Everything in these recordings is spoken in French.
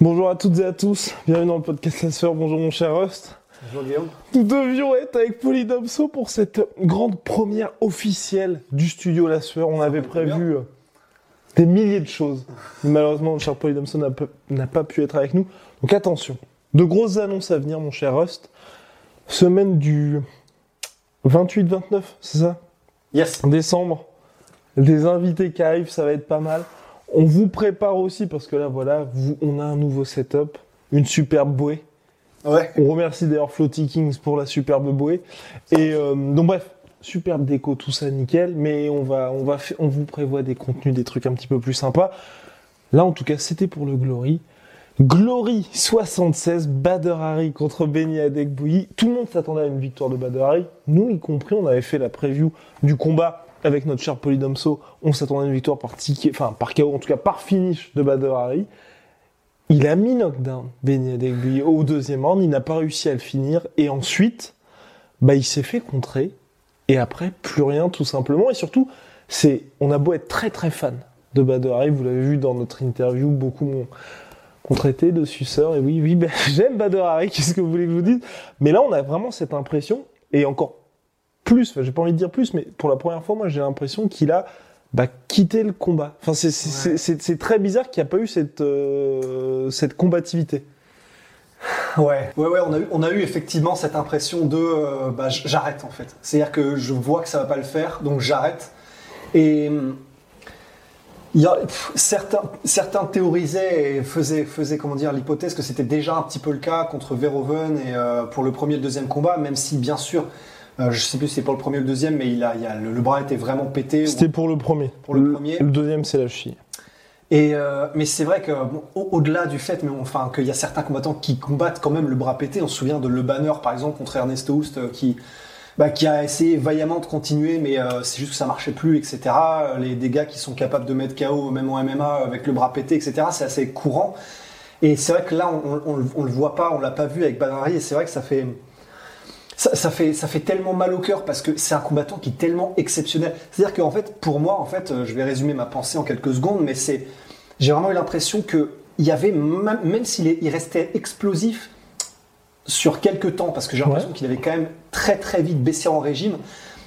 Bonjour à toutes et à tous, bienvenue dans le podcast La Sphère. Bonjour mon cher Rust. Bonjour Guillaume. Nous devions être avec Polydomso pour cette grande première officielle du studio La Sueur. On avait prévu euh, des milliers de choses. Mais malheureusement, mon cher Polydomso n'a pas- n'a pas pu être avec nous. Donc attention, de grosses annonces à venir, mon cher Rust. Semaine du 28-29, c'est ça? Yes. Décembre. Des invités qui arrivent, ça va être pas mal. On vous prépare aussi parce que là, voilà, vous, on a un nouveau setup, une superbe bouée. Ouais. On remercie d'ailleurs Floaty Kings pour la superbe bouée. Et euh, donc bref, superbe déco, tout ça nickel. Mais on va, on va, on vous prévoit des contenus, des trucs un petit peu plus sympas. Là, en tout cas, c'était pour le Glory. Glory 76, Bader Hari contre Benny Adekbouyi. Tout le monde s'attendait à une victoire de Bader Hari. Nous, y compris, on avait fait la preview du combat avec notre cher Polydomso. On s'attendait à une victoire par ticket, enfin par KO, en tout cas par finish de Bader Hari. Il a mis knockdown Adekbouyi au deuxième round, il n'a pas réussi à le finir et ensuite bah il s'est fait contrer et après plus rien tout simplement et surtout c'est on a beau être très très fan de Bader Hari, vous l'avez vu dans notre interview beaucoup m'ont traité de suceur et oui oui j'aime Bader Hari, qu'est-ce que vous voulez que je vous dise? Mais là on a vraiment cette impression et encore plus, enfin, j'ai pas envie de dire plus mais pour la première fois moi j'ai l'impression qu'il a bah, quitter le combat. Enfin, c'est très bizarre qu'il n'y a pas eu cette, euh, cette combativité. Ouais. Ouais, ouais, on a eu, on a eu effectivement cette impression de euh, bah, j'arrête en fait. C'est-à-dire que je vois que ça va pas le faire, donc j'arrête. Et hum, il y a, pff, certains, certains théorisaient et faisaient, faisaient comment dire l'hypothèse que c'était déjà un petit peu le cas contre Verhoeven et euh, pour le premier et le deuxième combat, même si bien sûr, euh, je sais plus si c'est pour le premier ou le deuxième, mais il a, il a, le, le bras était vraiment pété. C'était pour le premier. Pour le premier. Le deuxième, c'est la cheville. Et euh, mais c'est vrai que bon, au- au-delà du fait, mais enfin qu'il y a certains combattants qui combattent quand même le bras pété. On se souvient de Le Banner par exemple contre Ernesto Houst euh, qui bah, qui a essayé vaillamment de continuer, mais euh, c'est juste que ça marchait plus, etc. Les dégâts qui sont capables de mettre KO même en MMA avec le bras pété, etc. C'est assez courant. Et c'est vrai que là on- on le voit pas, on l'a pas vu avec Banari et c'est vrai que ça fait ça, ça fait, ça fait tellement mal au cœur parce que c'est un combattant qui est tellement exceptionnel. C'est-à-dire qu'en fait, pour moi, en fait, euh, je vais résumer ma pensée en quelques secondes, mais c'est, j'ai vraiment eu l'impression que il y avait, même, s'il il restait explosif sur quelques temps, parce que j'ai l'impression Ouais. qu'il avait quand même très très vite baissé en régime,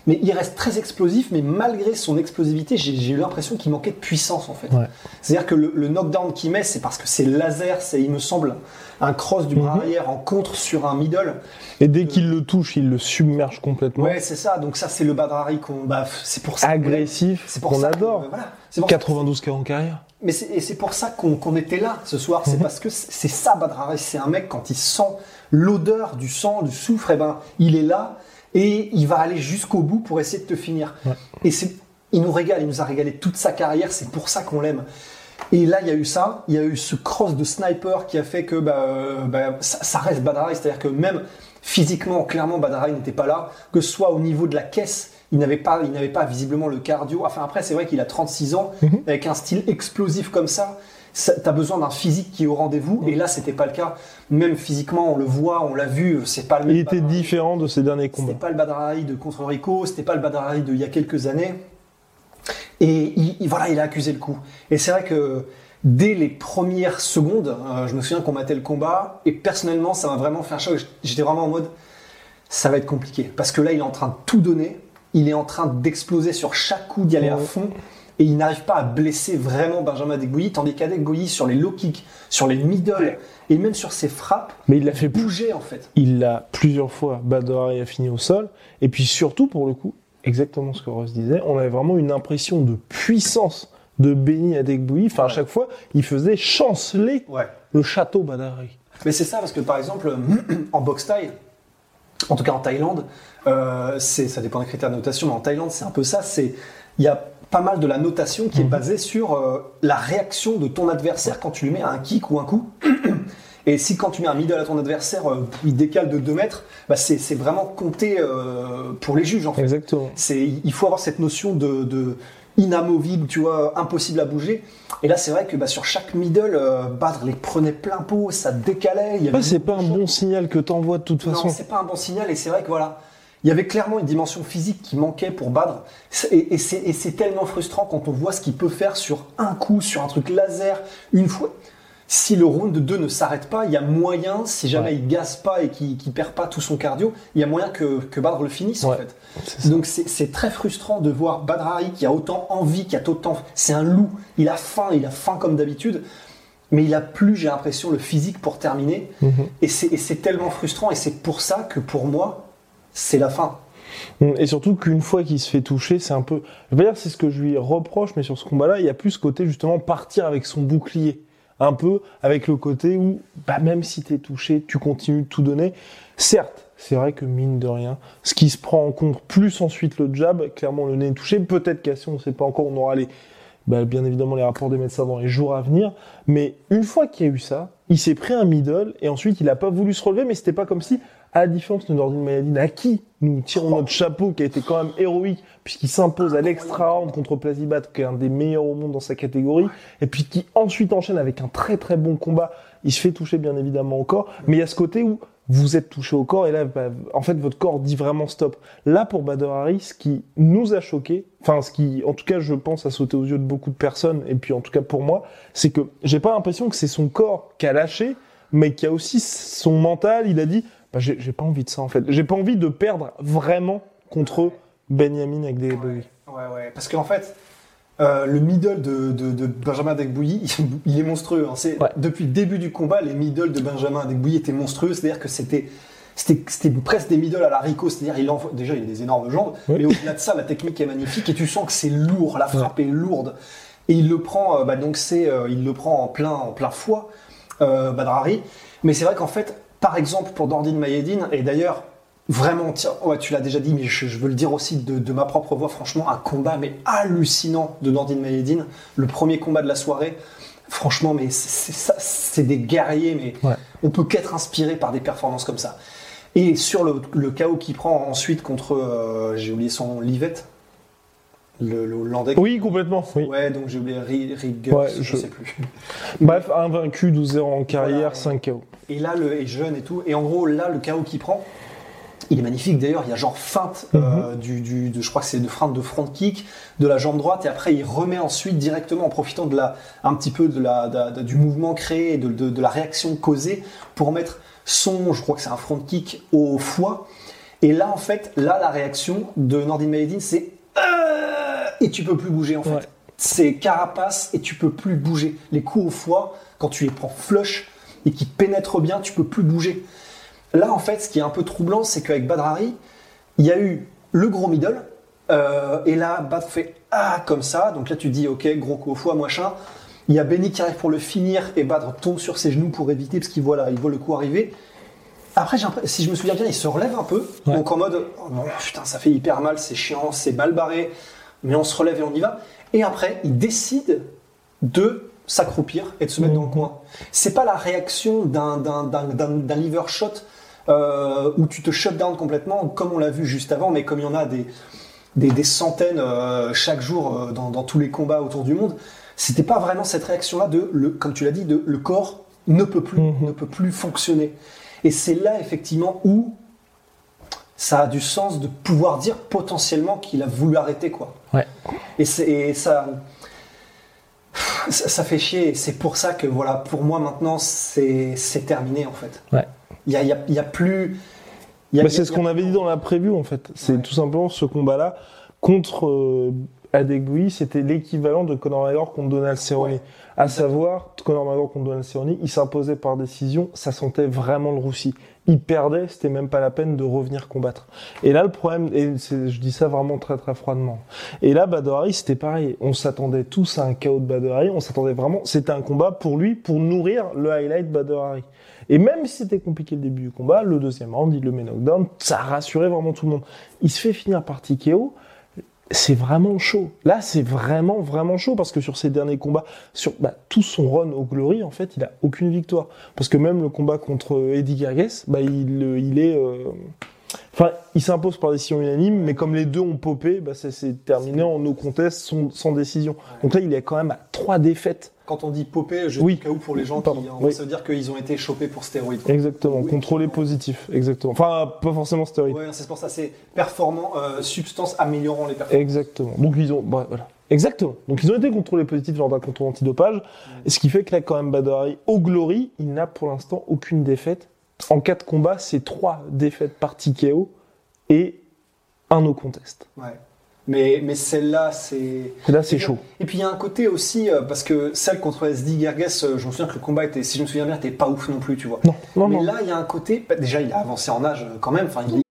mais il reste très explosif, mais malgré son explosivité, j'ai eu l'impression qu'il manquait de puissance en fait. Ouais. C'est-à-dire que le, le knockdown qu'il met, c'est parce que c'est laser, c'est, il me semble, un cross du bras Mhm. arrière en contre sur un middle. Et dès qu'il le touche, il le submerge complètement. Ouais, c'est ça. Donc ça, c'est le Badrari qu'on, bah, c'est pour ça. Agressif, C'est pour qu'on ça que- adore. voilà. C'est pour ça- 92 cas en carrière. mais c'est, et c'est pour ça qu'on, était là ce soir. C'est Mhm. parce que c'est, c'est ça, Badrari. C'est un mec quand il sent l'odeur du sang, du soufre, et ben, il est là et il va aller jusqu'au bout pour essayer de te finir. Ouais. Et c'est, il nous régale. Il nous a régalé toute sa carrière. C'est pour ça qu'on l'aime. Et là, il y a eu ça, il y a eu ce cross de sniper qui a fait que bah, euh, bah, ça, ça reste Badaraï. C'est-à-dire que même physiquement, clairement, Badaraï n'était pas là. Que ce soit au niveau de la caisse, il n'avait pas, il n'avait pas visiblement le cardio. Enfin, après, c'est vrai qu'il a 36 ans, Mhm. avec un style explosif comme ça. Ça T'as besoin d'un physique qui est au rendez-vous, et là, c'était pas le cas. Même physiquement, on le voit, on l'a vu, c'est pas le même. Il était différent de ses derniers C'était combats. pas le Badrari de contre Rico, c'était pas le Badrari d'il y a quelques années. Et il, il- voilà, il a accusé le coup. Et c'est vrai que dès les premières secondes, euh, je me souviens qu'on matait le combat, et personnellement, ça m'a vraiment fait un choc. J'étais vraiment en mode, ça va être compliqué. Parce que là, il est en train de tout donner, il est en train d'exploser sur chaque coup, d'y aller à fond. Et il n'arrive pas à blesser vraiment Benjamin Degouilly, tandis qu'Adegouilly, sur les low kicks, sur les middle, et même sur ses frappes, Mais il l'a fait bouger en fait. il l'a plusieurs fois, Badorari a fini au sol, et puis surtout pour le coup, exactement ce que Ross disait. On avait vraiment une impression de puissance de Benny Adekboui. Enfin, à chaque fois, il faisait chanceler Ouais. le château Badari. Mais c'est ça, parce que par exemple, en boxe thaï, en tout cas en Thaïlande, euh, ça dépend des critères de notation, mais en Thaïlande, c'est un peu ça. C'est, il y a pas mal de la notation qui est basée sur euh, la réaction de ton adversaire quand tu lui mets un kick ou un coup. Et si quand tu mets un middle à ton adversaire, euh, il décale de 2 mètres, bah c'est, vraiment compté euh, pour les juges en fait. Exactement. Il faut avoir cette notion de, de inamovible, tu vois, impossible à bouger. Et là, c'est vrai que bah, sur chaque middle, euh, Badr les prenait plein pot, ça décalait. Il y avait Ouais, c'est pas un bon signal que t'envoies de toute façon. non, c'est pas un bon signal et c'est vrai que voilà, il y avait clairement une dimension physique qui manquait pour Badr et, et c'est tellement frustrant quand on voit ce qu'il peut faire sur un coup, sur un truc laser, une fois. Si le round 2 ne s'arrête pas, il y a moyen, si jamais Ouais. il gaze pas et qu'il perd pas tout son cardio, il y a moyen que, que Badr le finisse en fait. Donc c'est très frustrant de voir Badrari qui a autant envie, qui a autant... C'est un loup, il a faim, il a faim comme d'habitude, mais il a plus, j'ai l'impression, le physique pour terminer. Mhm. Et c'est tellement frustrant, et c'est pour ça que pour moi, c'est la fin. Et surtout qu'une fois qu'il se fait toucher, c'est un peu. Je pas dire c'est ce que je lui reproche, mais sur ce combat-là, il y a plus ce côté justement partir avec son bouclier. Un peu avec le côté où, bah, même si t'es touché, tu continues de tout donner. Certes, c'est vrai que mine de rien, ce qui se prend en compte, plus ensuite le jab, clairement le nez est touché. Peut-être qu'à si on ne sait pas encore, on aura les, bah, bien évidemment les rapports des médecins dans les jours à venir. Mais une fois qu'il y a eu ça, il s'est pris un middle et ensuite il a pas voulu se relever, mais c'était pas comme si, à la différence de Nordine Mayadine, à qui nous tirons notre chapeau, qui a été quand même héroïque, puisqu'il s'impose à l'extra round contre Plazibat, qui est un des meilleurs au monde dans sa catégorie, et puis qui ensuite enchaîne avec un très très bon combat. Il se fait toucher bien évidemment au corps, mais il y a ce côté où vous êtes touché au corps et là, bah, en fait, votre corps dit vraiment stop. Là, pour Bader Hari, ce qui nous a choqué, enfin, ce qui, en tout cas, je pense, a sauté aux yeux de beaucoup de personnes, et puis en tout cas pour moi, c'est que j'ai pas l'impression que c'est son corps qui a lâché, mais qu'il y a aussi son mental. Il a dit, bah, j'ai pas envie de ça en fait. J'ai pas envie de perdre vraiment contre Benjamin avec des Bowie. Ouais, ouais. Parce qu'en fait, euh, le middle de, de, de Benjamin Adekbouyi, il est monstrueux. hein. C'est- Ouais. Depuis le début du combat, les middles de Benjamin Adekbouyi étaient monstrueux. C'est-à-dire que c'était. C'était c'était presque des middles à la Rico, c'est-à-dire il envoie, déjà il a des énormes jambes, Oui. mais au-delà de ça la technique est magnifique et tu sens que c'est lourd, la frappe est lourde et il le prend, euh, bah, donc c'est, euh, il le prend en plein, en plein foie, euh, Badrari. Mais c'est vrai qu'en fait, par exemple pour Nordine Mayedine et d'ailleurs Vraiment, tiens, ouais, tu l'as déjà dit, mais je, je veux le dire aussi de, de ma propre voix, franchement, un combat mais hallucinant de Nordine Mayedine, le premier combat de la soirée. Franchement, mais c'est ça, c'est des guerriers, mais Ouais. on peut qu'être inspiré par des performances comme ça. Et sur le, le chaos qu'il prend ensuite contre, euh, j'ai oublié son nom, Livette, le, le Hollandais. Oui, complètement. Oui. Ouais, donc j'ai oublié Ri- Riggers, Ouais, je... je- sais plus. Bref, invaincu 12-0 en carrière, Voilà. 5 KO. Et là, le est jeune et tout. Et en gros, là, le chaos qu'il prend, il est magnifique. D'ailleurs, il y a genre feinte Mhm. euh, du, du- de, je crois que c'est de feinte de front kick de la jambe droite. Et après, il remet ensuite directement en profitant de la, un petit peu de la, de- de- du mouvement créé, de, de- la réaction causée pour mettre son, je crois que c'est un front kick au foie. Et là, en fait, là, la réaction de Nordin Mayedine, c'est euh, et tu peux plus bouger en fait. Ouais. C'est carapace et tu peux plus bouger. Les coups au foie, quand tu les prends flush et qui pénètrent bien, tu peux plus bouger. Là, en fait, ce qui est un peu troublant, c'est qu'avec Badrari, il y a eu le gros middle, euh, et là, Badr fait ah comme ça. Donc là, tu dis ok, gros coup au foie, machin. Il y a Benny qui arrive pour le finir et Badr tombe sur ses genoux pour éviter parce qu'il voit, là, il voit le coup arriver. Après, si je me souviens bien, il se relève un peu. Ouais. Donc en mode, oh non, putain, ça fait hyper mal, c'est chiant, c'est mal barré, mais on se relève et on y va. Et après, il décide de s'accroupir et de se mettre dans le coin. C'est pas la réaction d'un, d'un, d'un, d'un- d'un liver shot euh, où tu te shut down complètement, comme on l'a vu juste avant, mais comme il y en a des, des, des centaines euh, chaque jour euh, dans, dans tous les combats autour du monde, c'était pas vraiment cette réaction-là de, le, comme tu l'as dit, de le corps ne peut plus, Mhm. ne peut plus fonctionner. Et c'est là effectivement où ça a du sens de pouvoir dire potentiellement qu'il a voulu arrêter quoi. Ouais. Et, ça, ça, ça fait chier. Et c'est pour ça que voilà, pour moi maintenant c'est c'est terminé en fait. Ouais. Il y a, il y a- il y a plus. Bah, c'est ce qu'on avait dit dans la preview en fait. C'est Ouais. tout simplement ce combat-là. contre euh, Adegbuy, c'était l'équivalent de Conor McGregor contre Donald Cerrone. Ouais. À savoir, Conor McGregor contre Donald Cerrone, il s'imposait par décision, ça sentait vraiment le roussi. Il perdait, c'était même pas la peine de revenir combattre. Et là, le problème, et je dis ça vraiment très très froidement. Et là, Badr Hari, c'était pareil. On s'attendait tous à un chaos de Badr Hari. On s'attendait vraiment, c'était un combat pour lui, pour nourrir le highlight Hari. Et même si c'était compliqué le début du combat, le deuxième round, il le met knockdown, ça a rassuré vraiment tout le monde. Il se fait finir par TKO. C'est vraiment chaud. Là, c'est vraiment, vraiment chaud parce que sur ses derniers combats, sur bah, tout son run au Glory, en fait, il a aucune victoire. Parce que même le combat contre Eddie Gargues, bah, il, euh, il est. euh, Enfin, il s'impose par décision unanime, mais comme les deux ont popé, bah, ça s'est terminé en no contest sans, sans décision. Donc là, il est quand même à trois défaites. Quand on dit popé, je Oui. dis au cas où pour les gens Pardon, qui. oui. Ça veut dire qu'ils ont été chopés pour stéroïdes. quoi. Exactement. Oui. Contrôlé positif. Exactement. Enfin, pas forcément stéroïde. Ouais, c'est pour ça, c'est performant, euh, substance améliorant les performances. Exactement. Donc ils ont, bah, voilà. Exactement. Donc ils ont été contrôlés positifs lors d'un contrôle antidopage, ce qui fait que là, quand même, Badr Hari, au Glory, il n'a pour l'instant aucune défaite. En cas de combat, c'est trois défaites par TKO et un no contest. Ouais. Mais, mais celle-là, c'est. Là, c'est chaud. Et puis il y a un côté aussi, euh, parce que celle contre SD Gerges, euh, je me souviens que le combat était, si je me souviens bien, était pas ouf non plus, tu vois. Non, non, Mais non. là, il y a un côté. bah, déjà, il a avancé en âge euh, quand même. Enfin, il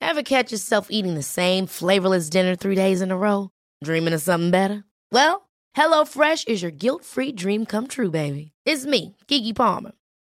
Ever catch yourself eating the same flavorless dinner three days in a row? Dreaming of something better? Well, HelloFresh is your guilt-free dream come true, baby. It's me, Kiki Palmer.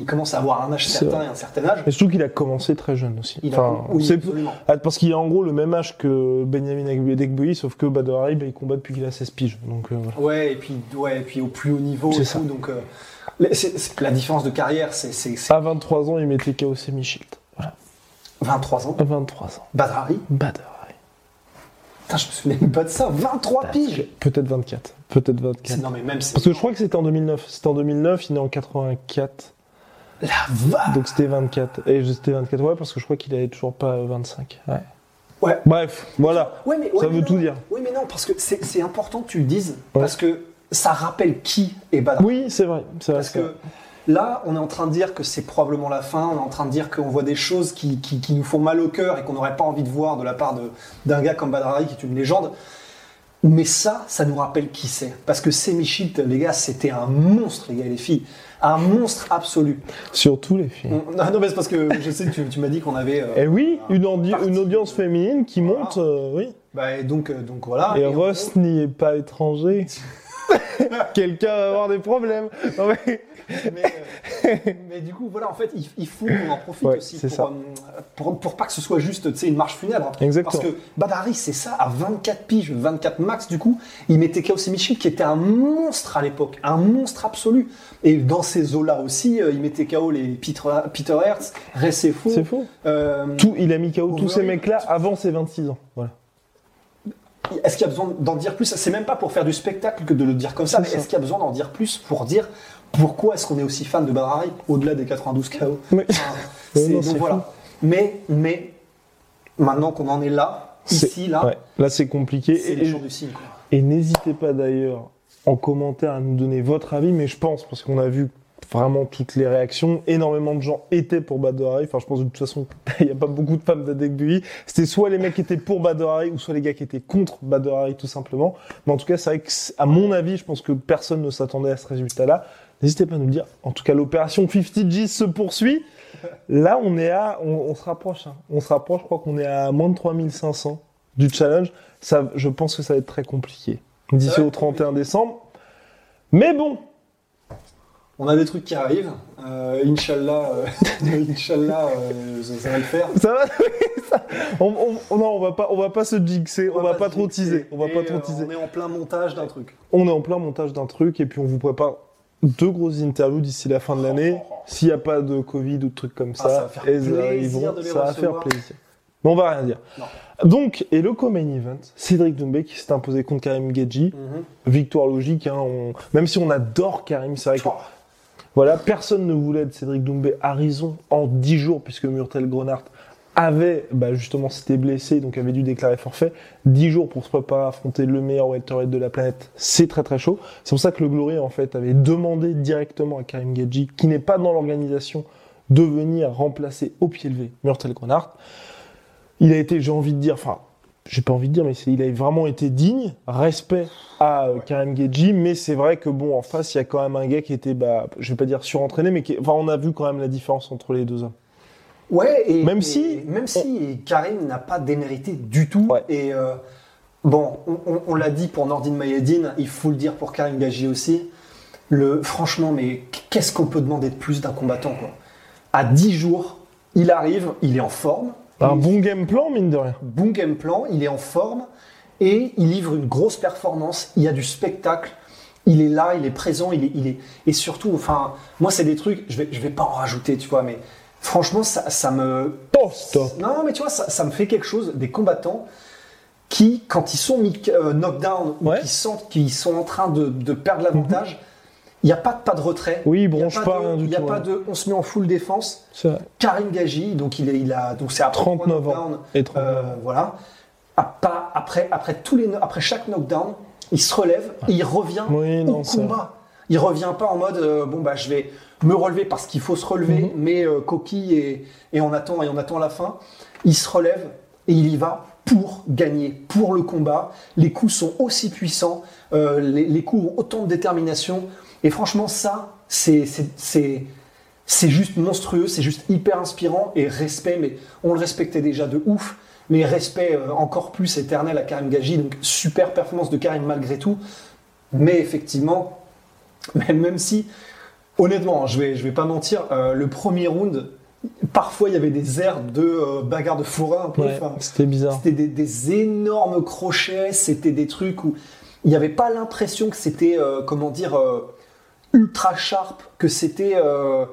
Il commence à avoir un âge certain et un certain âge. Mais surtout qu'il a commencé très jeune aussi. Il a- Enfin, oui, absolument. Ah, parce qu'il a en gros le même âge que Benjamin Adegbuyi, sauf que Badr Hari, bah, il combat depuis qu'il a 16 piges. Donc euh, voilà. Ouais, et puis, ouais, et puis au plus haut niveau C'est et ça. tout. Donc, euh, la différence de carrière, c'est À 23 ans, il mettait KO Semi Shield. Voilà. 23 ans. À 23 ans. Badrari. Badr Hari. Putain, je me souviens même pas de ça. 23 piges. Peut-être 24. Peut-être 24. C'est- Non, mais même. Parce que je crois que c'était en 2009. C'était en 2009, il est en 84. La vache. Donc c'était 24. Et c'était 24, ouais, parce que je crois qu'il avait toujours pas 25. Ouais. Ouais. Bref, voilà. Ouais, mais, Ça veut tout dire. Oui, mais non, parce que c'est important que tu le dises. Parce que ça rappelle qui est Badr. Oui, c'est vrai. Parce vrai. que là, on est en train de dire que c'est probablement la fin, on est en train de dire qu'on voit des choses qui, qui- qui nous font mal au cœur et qu'on n'aurait pas envie de voir de la part d'un gars comme Badrari qui est une légende. Mais ça, ça nous rappelle qui c'est. Parce que Semi Shield, les gars, c'était un monstre, les gars et les filles. Un monstre absolu. Surtout les filles. On- Non, non, mais c'est parce que je sais que tu, tu m'as dit qu'on avait. euh, Et oui, une, audi- partie- une audience féminine qui Voilà. monte, euh, oui. bah, et donc, euh, donc voilà. Et Et on- Russ n'y est pas étranger. Quelqu'un va avoir des problèmes. Non, mais- mais, euh, mais du coup, voilà, en fait, il, faut qu'on en profite Ouais, aussi pour, ça. euh, pour, pour pas que ce soit juste une marche funèbre. Exactement. Parce que Badari, c'est ça, à 24 piges, 24 max, du coup, il mettait Chaos Michel qui était un monstre à l'époque, un monstre absolu. Et dans ces eaux-là aussi, euh, il mettait KO les Peter, Peter Hertz, Recefo. C'est faux. Euh, Tout, il a mis KO tous ces mecs-là avant ses 26 ans. Voilà. Est-ce qu'il y a besoin d'en dire plus? C'est même pas pour faire du spectacle que de le dire comme ça, mais est-ce qu'il y a besoin d'en dire plus pour dire pourquoi est-ce qu'on est aussi fan de Badari au-delà des 92 KO Oui. Enfin, Ouais, c'est- non, donc voilà. Mais, mais maintenant qu'on en est là, ici, là, Ouais, là, c'est compliqué. Et, les et- jours du signe. quoi. et n'hésitez pas d'ailleurs en commentaire à nous donner votre avis, mais je pense, parce qu'on a vu vraiment toutes les réactions, énormément de gens étaient pour Badorari. Enfin, je pense de toute façon, il n'y a pas beaucoup de femmes d'Adekbui. C'était soit les mecs qui étaient pour Badorari, ou soit les gars qui étaient contre Badorari, tout simplement. Mais en tout cas, c'est vrai que, à mon avis, je pense que personne ne s'attendait à ce résultat-là. N'hésitez pas à nous le dire. En tout cas, l'opération 50 G se poursuit. Là, on est à, on, on se rapproche, hein. on se rapproche. Je crois qu'on est à moins de 3500 du challenge. Ça, je pense que ça va être très compliqué d'ici au être 31 décembre. Mais bon, On a des trucs qui arrivent. Euh, Inch'Allah, euh, Inch'Allah euh, ça, ça va le faire. ça va. ça- on, on- non, on va pas, on va pas se jinxer, on, va, pas trop teaser, on va pas trop euh, teaser. On est en plein montage d'un truc. On est en plein montage d'un truc et puis on vous prépare deux grosses interviews d'ici la fin de l'année. S'il n'y a pas de Covid ou de trucs comme Ah, ça ça, va faire plaisir arriveront, de les ça va faire plaisir. Mais on va rien dire. Non. Donc, et le co-main event, Cédric Doumbé qui s'est imposé contre Karim Gedji. Mhm. Victoire logique, hein, on- même si on adore Karim, c'est vrai que Oh, Voilà, personne ne voulait de Cédric Doumbé à raison en 10 jours, puisque Murtel Grenard avait, bah justement, s'était blessé, donc avait dû déclarer forfait. 10 jours pour se préparer affronter le meilleur welterweight de la planète, c'est très très chaud. C'est pour ça que le Glory, en fait, avait demandé directement à Karim Gadji, qui n'est pas dans l'organisation, de venir remplacer au pied levé Murtel Grenard. Il a été, j'ai envie de dire, enfin, j'ai pas envie de dire, mais il a vraiment été digne, respect à euh, Karim Gedji, mais c'est vrai que bon, en face, il y a quand même un gars qui était, bah, je vais pas dire surentraîné, mais qui, enfin, on a vu quand même la différence entre les deux hommes. Ouais, et Même et- si- même si Karim n'a pas démérité du tout. Ouais. Et euh, bon, on, on- on l'a dit pour Nordine Mayedine, il faut le dire pour Karim Gaji aussi. Le, franchement, mais qu'est-ce qu'on peut demander de plus d'un combattant quoi? À 10 jours, il arrive, il est en forme. Un bon game plan, mine de rien. bon game plan, il est en forme et il livre une grosse performance. Il y a du spectacle. Il est là, il est présent, il est, il est et surtout, enfin, moi c'est des trucs, je vais, je vais pas en rajouter, tu vois, mais franchement ça, ça me, stop. non mais tu vois, ça, ça me fait quelque chose des combattants qui, quand ils sont euh, knockdown ou Ouais. qui sentent qu'ils sont en train de, de perdre l'avantage, il n'y a pas de pas de retrait. Oui, il bronche pas, de- rien du Il n'y a pas ouais. de, on se met en full défense. Karim Gaji, donc il est, il a, donc c'est après 39 trois ans. Et 39 euh, voilà. À pas- après, après, tous les, après chaque knockdown, il se relève et il revient Oui, au non, combat. Il revient pas en mode euh, bon bah je vais me relever parce qu'il faut se relever, Mhm. mais euh, coquille et, et on attend et on attend la fin. Il se relève et il y va pour gagner, pour le combat. Les coups sont aussi puissants, euh, les, les coups ont autant de détermination. Et franchement, ça, c'est juste monstrueux, c'est juste hyper inspirant et respect, mais on le respectait déjà de ouf, mais respect euh, encore plus éternel à Karim Gaji, donc super performance de Karim malgré tout, mais effectivement, même, si, honnêtement, je vais, je vais pas mentir, euh, le premier round, parfois il y avait des airs de euh, bagarre de peu, Ouais, enfin, C'était bizarre. c'était des, des énormes crochets, c'était des trucs où il n'y avait pas l'impression que c'était, euh, comment dire, ultra sharp, que c'était, euh,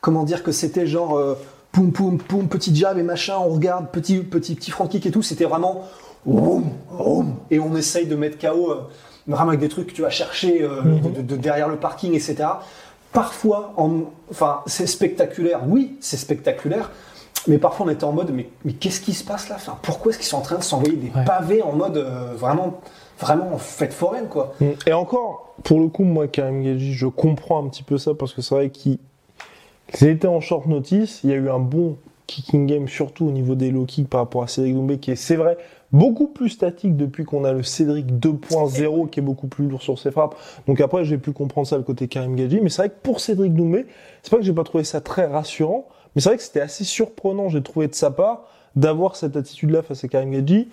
comment dire, que c'était genre euh, poum poum poum, petit jab et machin, on regarde, petit petit petit front kick et tout, c'était vraiment oum, oum, et on essaye de mettre KO euh, vraiment avec des trucs que tu vas chercher euh, de, de- de derrière le parking, etc. Parfois, en, enfin, c'est spectaculaire, oui, c'est spectaculaire, mais parfois on était en mode, mais, mais qu'est-ce qui se passe là? Enfin, Pourquoi est-ce qu'ils sont en train de s'envoyer des Ouais. pavés en mode vraiment, vraiment en fête foraine, quoi Mm. Et encore, pour le coup, moi, Karim Gadji, je comprends un petit peu ça parce que c'est vrai qu'il qu'il était en short notice. Il y a eu un bon kicking game, surtout au niveau des low kicks par rapport à Cédric Doumbé, qui est, c'est vrai, beaucoup plus statique depuis qu'on a le Cédric 2.0 qui est beaucoup plus lourd sur ses frappes. Donc après, j'ai pu comprendre ça le côté Karim Gadji. Mais c'est vrai que pour Cédric Doumbé, c'est pas que j'ai pas trouvé ça très rassurant, mais c'est vrai que c'était assez surprenant, j'ai trouvé de sa part, d'avoir cette attitude-là face à Karim Gadji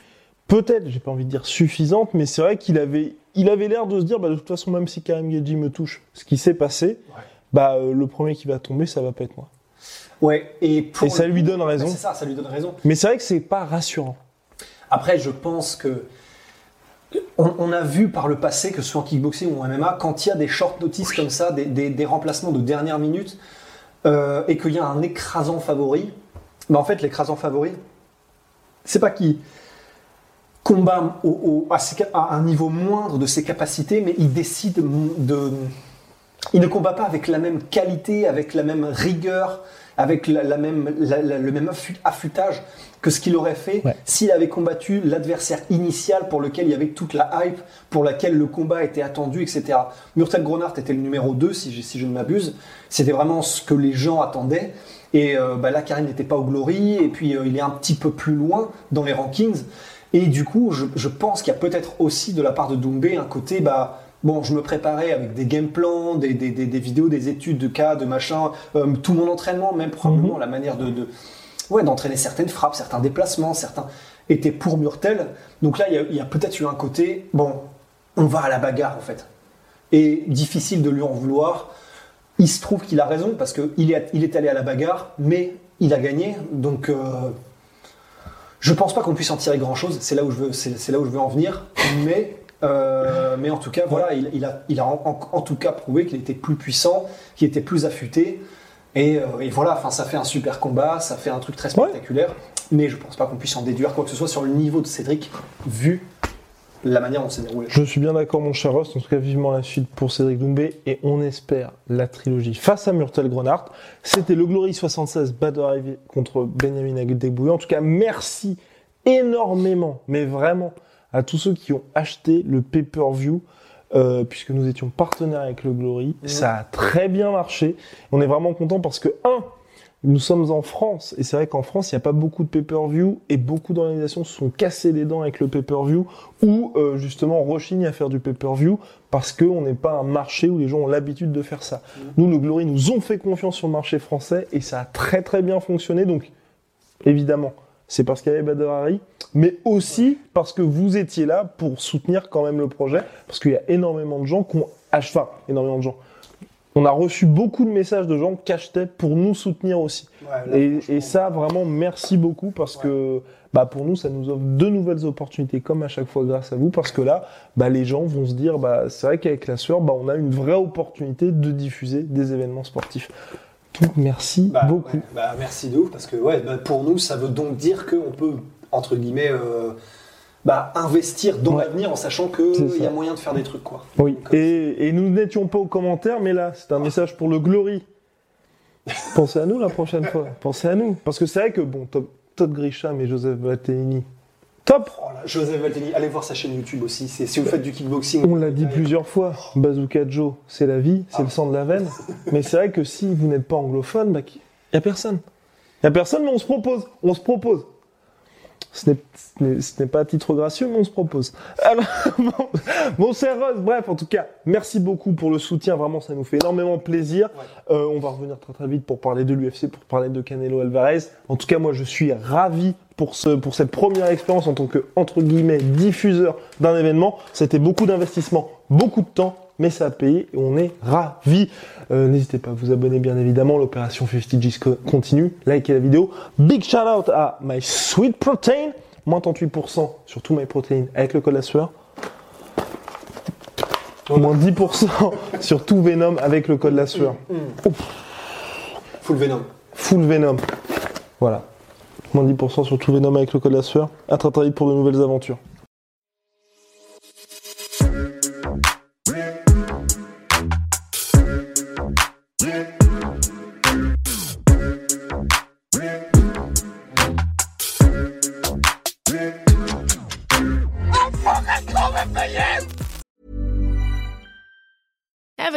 peut-être, j'ai pas envie de dire suffisante, mais c'est vrai qu'il avait, il avait l'air de se dire, bah, de toute façon, même si Karim Gedji me touche, ce qui s'est passé, bah, euh, le premier qui va tomber, ça va pas être moi. Ouais, et, pour Et ça le lui donne raison. C'est ça, ça lui donne raison. Mais c'est vrai que c'est pas rassurant. Après, je pense que on, on a vu par le passé que ce soit en kickboxing ou en MMA, quand il y a des short notices comme ça, des, des- des remplacements de dernière minute, euh, et qu'il y a un écrasant favori, bah en fait, l'écrasant favori, c'est pas qui? Combat au- au- à, ses ca- à un niveau moindre de ses capacités, mais il décide de. Il ne combat pas avec la même qualité, avec la même rigueur, avec la, la même, la- la- le même affûtage que ce qu'il aurait fait Ouais. s'il avait combattu l'adversaire initial pour lequel il y avait toute la hype, pour laquelle le combat était attendu, etc. Murtel Gronart était le numéro 2, si, je- si je ne m'abuse. C'était vraiment ce que les gens attendaient. Et euh, bah là, Karim n'était pas au Glory, et puis euh, il est un petit peu plus loin dans les rankings. Et du coup, je, je pense qu'il y a peut-être aussi de la part de Doumbé un côté, bah, bon, je me préparais avec des game plans, des, des- des- des vidéos, des études de cas, de machin, euh, tout mon entraînement, même probablement la manière de, de- ouais, d'entraîner certaines frappes, certains déplacements, certains étaient pour Murtel. Donc là, il y a, il y a peut-être eu un côté, bon, on va à la bagarre en fait. Et difficile de lui en vouloir. Il se trouve qu'il a raison parce qu'il est, il est allé à la bagarre, mais il a gagné. Donc, euh, je pense pas qu'on puisse en tirer grand chose. C'est là où je veux, c'est, c'est là où je veux en venir. Mais, euh, mais en tout cas, voilà, il, il a, il a en, tout cas prouvé qu'il était plus puissant, qu'il était plus affûté. Et, euh, et voilà, enfin, ça fait un super combat, ça fait un truc très spectaculaire. Mais je pense pas qu'on puisse en déduire quoi que ce soit sur le niveau de Cédric, vu la manière dont c'est déroulé. Je suis bien d'accord, mon cher Rust. En tout cas, vivement la suite pour Cédric Doumbé. Et on espère la trilogie face à Murtel Grenard. C'était le Glory 76 Bad Arrivé contre Benjamin Aguedeboué. En tout cas, merci énormément, mais vraiment, à tous ceux qui ont acheté le pay-per-view. euh, puisque nous étions partenaires avec le Glory, ça a très bien marché. On est vraiment content parce que un, nous sommes en France et c'est vrai qu'en France il n'y a pas beaucoup de pay-per-view et beaucoup d'organisations se sont cassées les dents avec le pay-per-view ou euh, justement rechignent à faire du pay-per-view parce qu'on n'est pas un marché où les gens ont l'habitude de faire ça. Nous le Glory nous ont fait confiance sur le marché français et ça a très très bien fonctionné donc évidemment c'est parce qu'il y avait Bader Hari, mais aussi parce que vous étiez là pour soutenir quand même le projet, parce qu'il y a énormément de gens qui ont acheté, enfin, énormément de gens. On a reçu beaucoup de messages de gens qui achetaient pour nous soutenir aussi. Ouais, là, Et, ça, vraiment, merci beaucoup parce que bah, pour nous, ça nous offre de nouvelles opportunités, comme à chaque fois grâce à vous, parce que là, bah, les gens vont se dire, bah, c'est vrai qu'avec la sueur, bah, on a une vraie opportunité de diffuser des événements sportifs. Donc, merci Bah, beaucoup. ouais, bah, merci de ouf, parce que ouais, bah, pour nous, ça veut donc dire qu'on peut, entre guillemets, euh, bah, investir dans Ouais. l'avenir en sachant qu'il y a moyen de faire des trucs. quoi. Oui, Donc, euh, et, et nous n'étions pas aux commentaires, mais là, c'est un message pour le Glory. Pensez à nous la prochaine fois. Pensez à nous. Parce que c'est vrai que, bon, Todd, Todd Grisham et Joseph Battini, top oh là, Joseph Valtini, allez voir sa chaîne YouTube aussi. C'est, si vous faites du kickboxing, On l'a dit plusieurs fois, Bazooka Joe, c'est la vie, c'est le sang de la veine. Mais c'est vrai que si vous n'êtes pas anglophone, bah, il y a personne. Il y a personne, mais on se propose. On se propose. Ce n'est- pas à titre gracieux, mais on se propose. Alors, bon, bon c'est Rose. Bref, en tout cas, merci beaucoup pour le soutien. Vraiment, ça nous fait énormément plaisir. Euh, on va revenir très très vite pour parler de l'UFC, pour parler de Canelo Alvarez. En tout cas, moi, je suis ravi pour, ce, pour cette première expérience en tant que, entre guillemets, diffuseur d'un événement. C'était beaucoup d'investissement, beaucoup de temps, mais ça a payé et on est ravis. Euh, N'hésitez pas à vous abonner, bien évidemment. L'opération 50 G's co- continue. Likez la vidéo. Big shout out à My Sweet Protein. Moins 38% sur tout My Protein avec le code la sueur. Moins 10% sur tout Venom avec le code la sueur. full Venom. Full Venom. Voilà. Moins 10% sur tout Venom avec le code la sueur. À très très vite pour de nouvelles aventures.